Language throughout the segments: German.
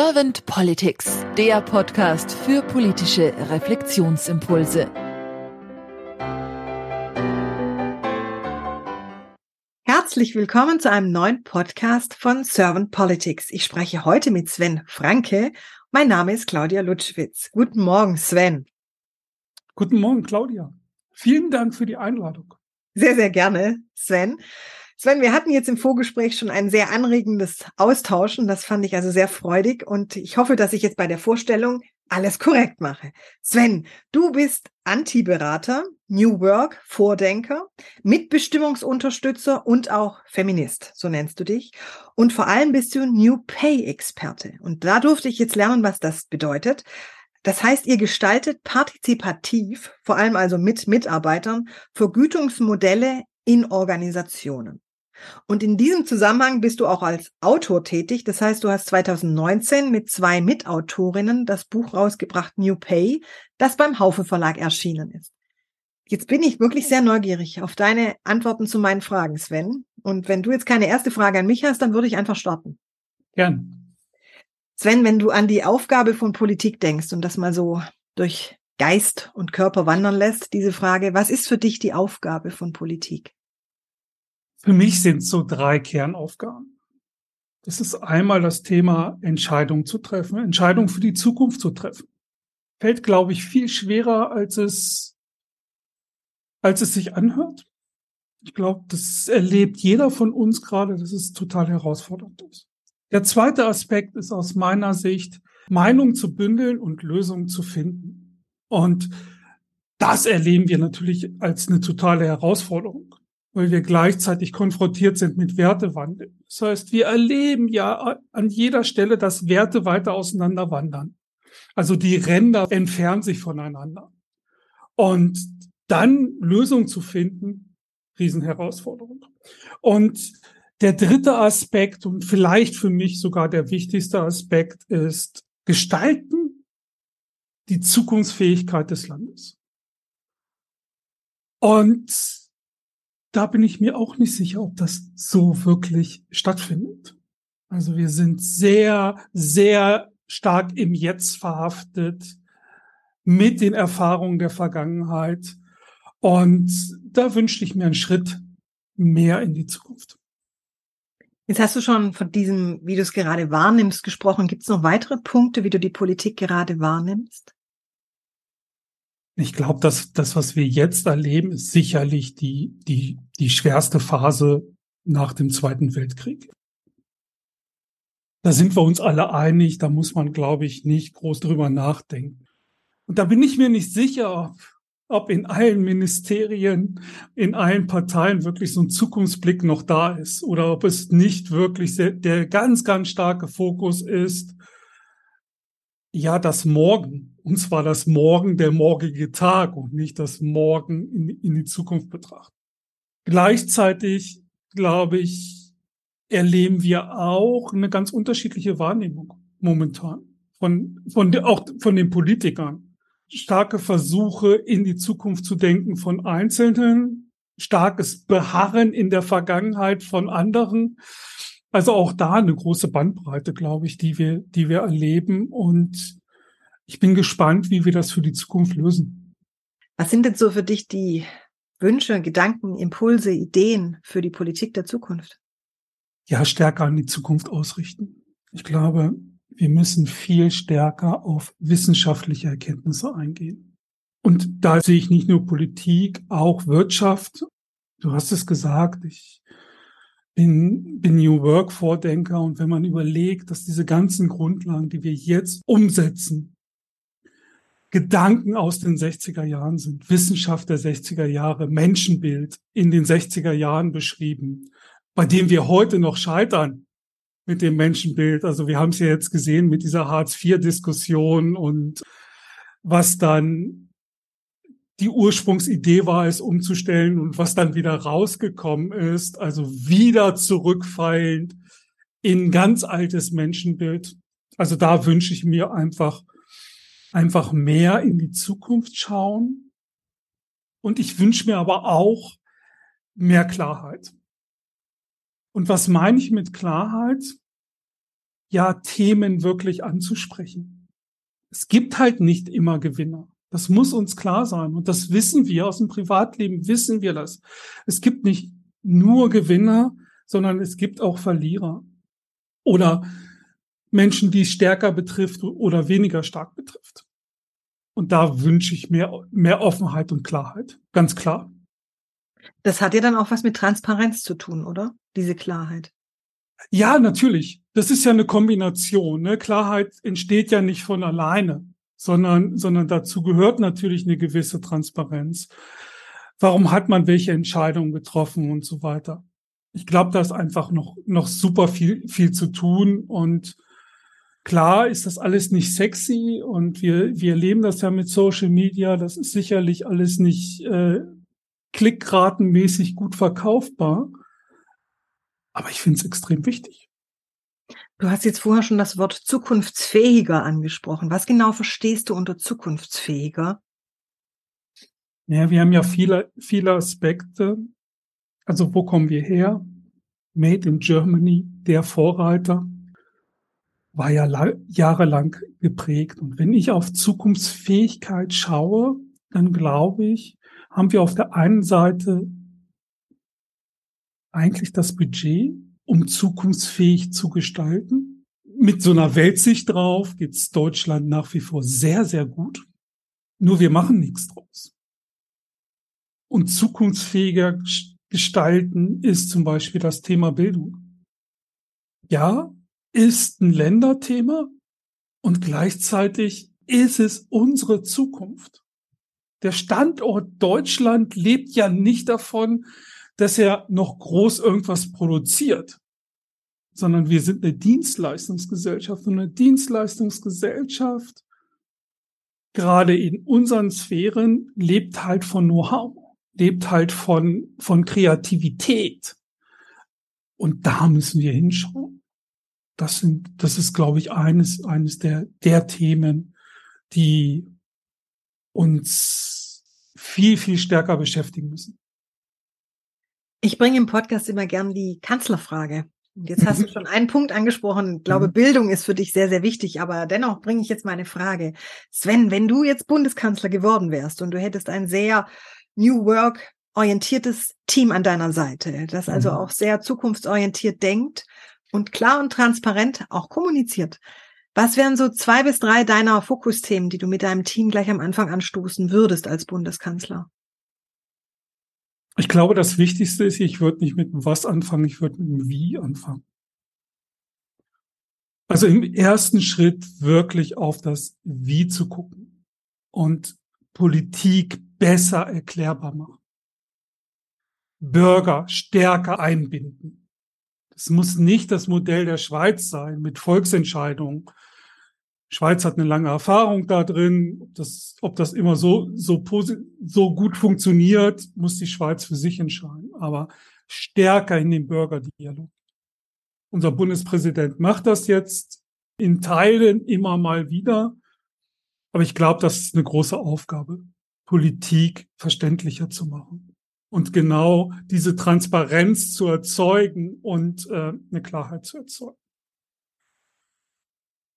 Servant Politics, der Podcast für politische Reflexionsimpulse. Herzlich willkommen zu einem neuen Podcast von Servant Politics. Ich spreche heute mit Sven Franke. Mein Name ist Claudia Lutschwitz. Guten Morgen, Sven. Guten Morgen, Claudia. Vielen Dank für die Einladung. Sehr, sehr gerne, Sven. Sven, wir hatten jetzt im Vorgespräch schon ein sehr anregendes Austauschen. Das fand ich also sehr freudig und ich hoffe, dass ich jetzt bei der Vorstellung alles korrekt mache. Sven, du bist Anti-Berater, New Work, Vordenker, Mitbestimmungsunterstützer und auch Feminist, so nennst du dich. Und vor allem bist du New Pay-Experte. Und da durfte ich jetzt lernen, was das bedeutet. Das heißt, ihr gestaltet partizipativ, vor allem also mit Mitarbeitern, Vergütungsmodelle in Organisationen. Und in diesem Zusammenhang bist du auch als Autor tätig. Das heißt, du hast 2019 mit zwei Mitautorinnen das Buch rausgebracht New Pay, das beim Haufe Verlag erschienen ist. Jetzt bin ich wirklich sehr neugierig auf deine Antworten zu meinen Fragen, Sven. Und wenn du jetzt keine erste Frage an mich hast, dann würde ich einfach starten. Gern. Sven, wenn du an die Aufgabe von Politik denkst und das mal so durch Geist und Körper wandern lässt, diese Frage, was ist für dich die Aufgabe von Politik? Für mich sind so drei Kernaufgaben. Das ist einmal das Thema Entscheidung zu treffen, Entscheidung für die Zukunft zu treffen. Fällt, glaube ich, viel schwerer, als es, als es sich anhört. Ich glaube, das erlebt jeder von uns gerade, dass es total herausfordernd ist. Der zweite Aspekt ist aus meiner Sicht, Meinung zu bündeln und Lösungen zu finden. Und das erleben wir natürlich als eine totale Herausforderung weil wir gleichzeitig konfrontiert sind mit Wertewandel. Das heißt, wir erleben ja an jeder Stelle, dass Werte weiter auseinander wandern. Also die Ränder entfernen sich voneinander. Und dann Lösungen zu finden, Riesenherausforderung. Und der dritte Aspekt und vielleicht für mich sogar der wichtigste Aspekt ist gestalten die Zukunftsfähigkeit des Landes. Und da bin ich mir auch nicht sicher, ob das so wirklich stattfindet. Also wir sind sehr, sehr stark im Jetzt verhaftet mit den Erfahrungen der Vergangenheit. Und da wünschte ich mir einen Schritt mehr in die Zukunft. Jetzt hast du schon von diesem, wie du es gerade wahrnimmst, gesprochen. Gibt es noch weitere Punkte, wie du die Politik gerade wahrnimmst? Ich glaube, dass das, was wir jetzt erleben, ist sicherlich die, die, die schwerste Phase nach dem Zweiten Weltkrieg. Da sind wir uns alle einig, da muss man, glaube ich, nicht groß drüber nachdenken. Und da bin ich mir nicht sicher, ob, ob in allen Ministerien, in allen Parteien wirklich so ein Zukunftsblick noch da ist oder ob es nicht wirklich sehr, der ganz, ganz starke Fokus ist, ja, das Morgen und zwar das Morgen, der morgige Tag und nicht das Morgen in, in die Zukunft betrachten. Gleichzeitig, glaube ich, erleben wir auch eine ganz unterschiedliche Wahrnehmung momentan von, von, auch von den Politikern. Starke Versuche, in die Zukunft zu denken von Einzelnen, starkes Beharren in der Vergangenheit von anderen. Also auch da eine große Bandbreite, glaube ich, die wir, die wir erleben und ich bin gespannt, wie wir das für die Zukunft lösen. Was sind denn so für dich die Wünsche, Gedanken, Impulse, Ideen für die Politik der Zukunft? Ja, stärker an die Zukunft ausrichten. Ich glaube, wir müssen viel stärker auf wissenschaftliche Erkenntnisse eingehen. Und da sehe ich nicht nur Politik, auch Wirtschaft. Du hast es gesagt, ich bin, bin New Work Vordenker. Und wenn man überlegt, dass diese ganzen Grundlagen, die wir jetzt umsetzen, Gedanken aus den 60er Jahren sind, Wissenschaft der 60er Jahre, Menschenbild in den 60er Jahren beschrieben, bei dem wir heute noch scheitern mit dem Menschenbild. Also wir haben es ja jetzt gesehen mit dieser Hartz-IV-Diskussion und was dann die Ursprungsidee war, es umzustellen und was dann wieder rausgekommen ist, also wieder zurückfallend in ganz altes Menschenbild. Also da wünsche ich mir einfach einfach mehr in die Zukunft schauen. Und ich wünsche mir aber auch mehr Klarheit. Und was meine ich mit Klarheit? ja, Themen wirklich anzusprechen. Es gibt halt nicht immer Gewinner. Das muss uns klar sein. Und das wissen wir aus dem Privatleben, wissen wir das. Es gibt nicht nur Gewinner, sondern es gibt auch Verlierer. Oder Menschen, die es stärker betrifft oder weniger stark betrifft. Und da wünsche ich mehr, mehr Offenheit und Klarheit. Ganz klar. Das hat ja dann auch was mit Transparenz zu tun, oder? Diese Klarheit. Ja, natürlich. Das ist ja eine Kombination. Ne? Klarheit entsteht ja nicht von alleine, sondern, sondern dazu gehört natürlich eine gewisse Transparenz. Warum hat man welche Entscheidungen getroffen und so weiter? Ich glaube, da ist einfach noch, noch super viel, viel zu tun und Klar ist das alles nicht sexy und wir, wir erleben das ja mit Social Media. Das ist sicherlich alles nicht äh, klickratenmäßig gut verkaufbar. Aber ich finde es extrem wichtig. Du hast jetzt vorher schon das Wort zukunftsfähiger angesprochen. Was genau verstehst du unter zukunftsfähiger? Ja, wir haben ja viele, viele Aspekte. Also wo kommen wir her? Made in Germany, der Vorreiter war ja jahrelang geprägt. Und wenn ich auf Zukunftsfähigkeit schaue, dann glaube ich, haben wir auf der einen Seite eigentlich das Budget, um zukunftsfähig zu gestalten. Mit so einer Weltsicht drauf geht's Deutschland nach wie vor sehr, sehr gut. Nur wir machen nichts draus. Und zukunftsfähiger gestalten ist zum Beispiel das Thema Bildung. Ja, ist ein Länderthema und gleichzeitig ist es unsere Zukunft. Der Standort Deutschland lebt ja nicht davon, dass er noch groß irgendwas produziert, sondern wir sind eine Dienstleistungsgesellschaft und eine Dienstleistungsgesellschaft, gerade in unseren Sphären, lebt halt von Know-how, lebt halt von, von Kreativität. Und da müssen wir hinschauen das sind, das ist, glaube ich, eines, eines der, der Themen, die uns viel, viel stärker beschäftigen müssen. Ich bringe im Podcast immer gern die Kanzlerfrage. Und jetzt hast du schon einen Punkt angesprochen. Ich glaube, mhm. Bildung ist für dich sehr, sehr wichtig. Aber dennoch bringe ich jetzt meine Frage. Sven, wenn du jetzt Bundeskanzler geworden wärst und du hättest ein sehr New Work orientiertes Team an deiner Seite, das also mhm. auch sehr zukunftsorientiert denkt und klar und transparent auch kommuniziert. Was wären so zwei bis drei deiner Fokusthemen, die du mit deinem Team gleich am Anfang anstoßen würdest als Bundeskanzler? Ich glaube, das Wichtigste ist, ich würde nicht mit was anfangen, ich würde mit dem Wie anfangen. Also im ersten Schritt wirklich auf das Wie zu gucken und Politik besser erklärbar machen. Bürger stärker einbinden. Es muss nicht das Modell der Schweiz sein mit Volksentscheidungen. Schweiz hat eine lange Erfahrung da drin. Ob das, ob das immer so, so, so gut funktioniert, muss die Schweiz für sich entscheiden. Aber stärker in den Bürgerdialog. Unser Bundespräsident macht das jetzt in Teilen immer mal wieder. Aber ich glaube, das ist eine große Aufgabe, Politik verständlicher zu machen und genau diese Transparenz zu erzeugen und äh, eine Klarheit zu erzeugen.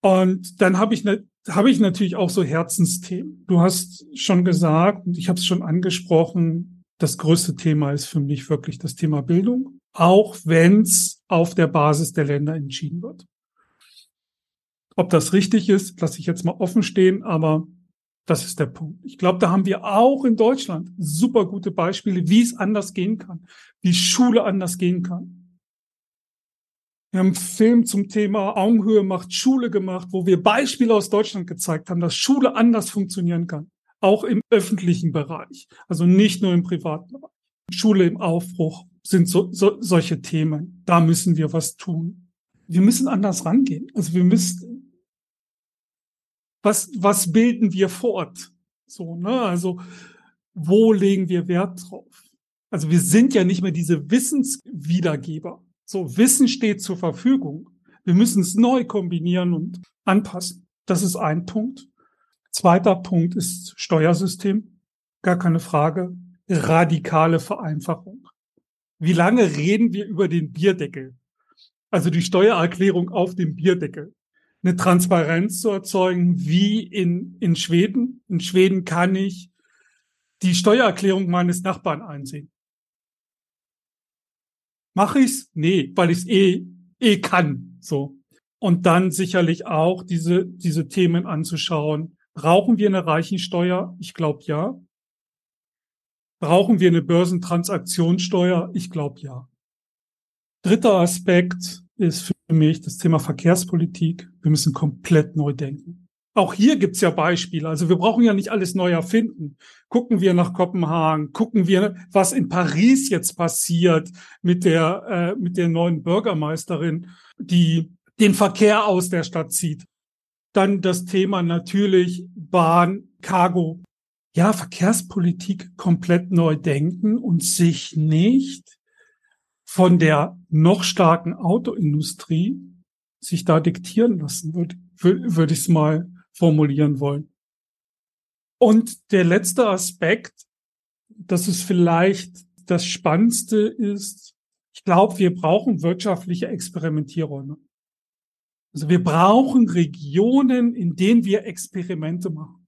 Und dann habe ich, ne, hab ich natürlich auch so Herzensthemen. Du hast schon gesagt, und ich habe es schon angesprochen, das größte Thema ist für mich wirklich das Thema Bildung, auch wenn es auf der Basis der Länder entschieden wird. Ob das richtig ist, lasse ich jetzt mal offen stehen, aber das ist der Punkt. Ich glaube, da haben wir auch in Deutschland super gute Beispiele, wie es anders gehen kann, wie Schule anders gehen kann. Wir haben einen Film zum Thema Augenhöhe macht Schule gemacht, wo wir Beispiele aus Deutschland gezeigt haben, dass Schule anders funktionieren kann. Auch im öffentlichen Bereich. Also nicht nur im privaten Bereich. Schule im Aufbruch sind so, so, solche Themen. Da müssen wir was tun. Wir müssen anders rangehen. Also wir müssen, was, was bilden wir fort? So, ne? Also, wo legen wir Wert drauf? Also, wir sind ja nicht mehr diese Wissenswiedergeber. So, Wissen steht zur Verfügung. Wir müssen es neu kombinieren und anpassen. Das ist ein Punkt. Zweiter Punkt ist Steuersystem. Gar keine Frage. Radikale Vereinfachung. Wie lange reden wir über den Bierdeckel? also die Steuererklärung auf dem Bierdeckel, eine Transparenz zu erzeugen, wie in, in Schweden. In Schweden kann ich die Steuererklärung meines Nachbarn einsehen. Mache ich's? Nee, weil ich's eh, eh kann, so. Und dann sicherlich auch diese, diese Themen anzuschauen. Brauchen wir eine Reichensteuer? Ich glaube ja. Brauchen wir eine Börsentransaktionssteuer? Ich glaube ja. Dritter Aspekt ist für mich das Thema Verkehrspolitik. Wir müssen komplett neu denken. Auch hier gibt's ja Beispiele. Also wir brauchen ja nicht alles neu erfinden. Gucken wir nach Kopenhagen, gucken wir, was in Paris jetzt passiert mit der, äh, mit der neuen Bürgermeisterin, die den Verkehr aus der Stadt zieht. Dann das Thema natürlich Bahn, Cargo. Ja, Verkehrspolitik komplett neu denken und sich nicht von der noch starken Autoindustrie sich da diktieren lassen, würde würd ich es mal formulieren wollen. Und der letzte Aspekt, das ist vielleicht das Spannendste ist, ich glaube, wir brauchen wirtschaftliche Experimentierräume. Also wir brauchen Regionen, in denen wir Experimente machen.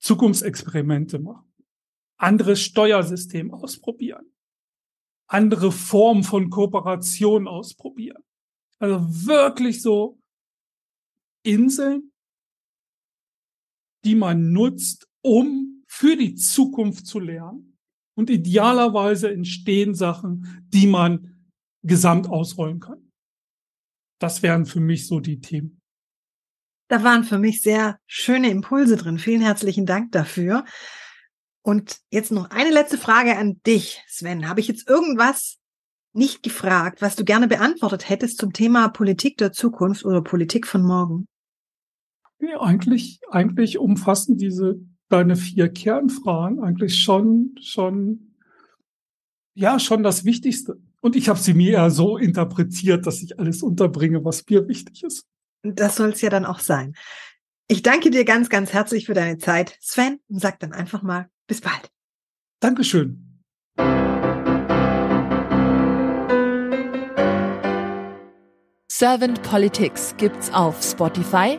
Zukunftsexperimente machen. Anderes Steuersystem ausprobieren. Andere Formen von Kooperation ausprobieren. Also wirklich so Inseln, die man nutzt, um für die Zukunft zu lernen. Und idealerweise entstehen Sachen, die man gesamt ausrollen kann. Das wären für mich so die Themen. Da waren für mich sehr schöne Impulse drin. Vielen herzlichen Dank dafür. Und jetzt noch eine letzte Frage an dich, Sven. Habe ich jetzt irgendwas nicht gefragt, was du gerne beantwortet hättest zum Thema Politik der Zukunft oder Politik von morgen? Ja, eigentlich, eigentlich umfassen diese deine vier Kernfragen eigentlich schon, schon, ja, schon das Wichtigste. Und ich habe sie mir ja so interpretiert, dass ich alles unterbringe, was mir wichtig ist. Das soll es ja dann auch sein. Ich danke dir ganz, ganz herzlich für deine Zeit, Sven, und sag dann einfach mal bis bald. Dankeschön. Servant Politics gibt's auf Spotify,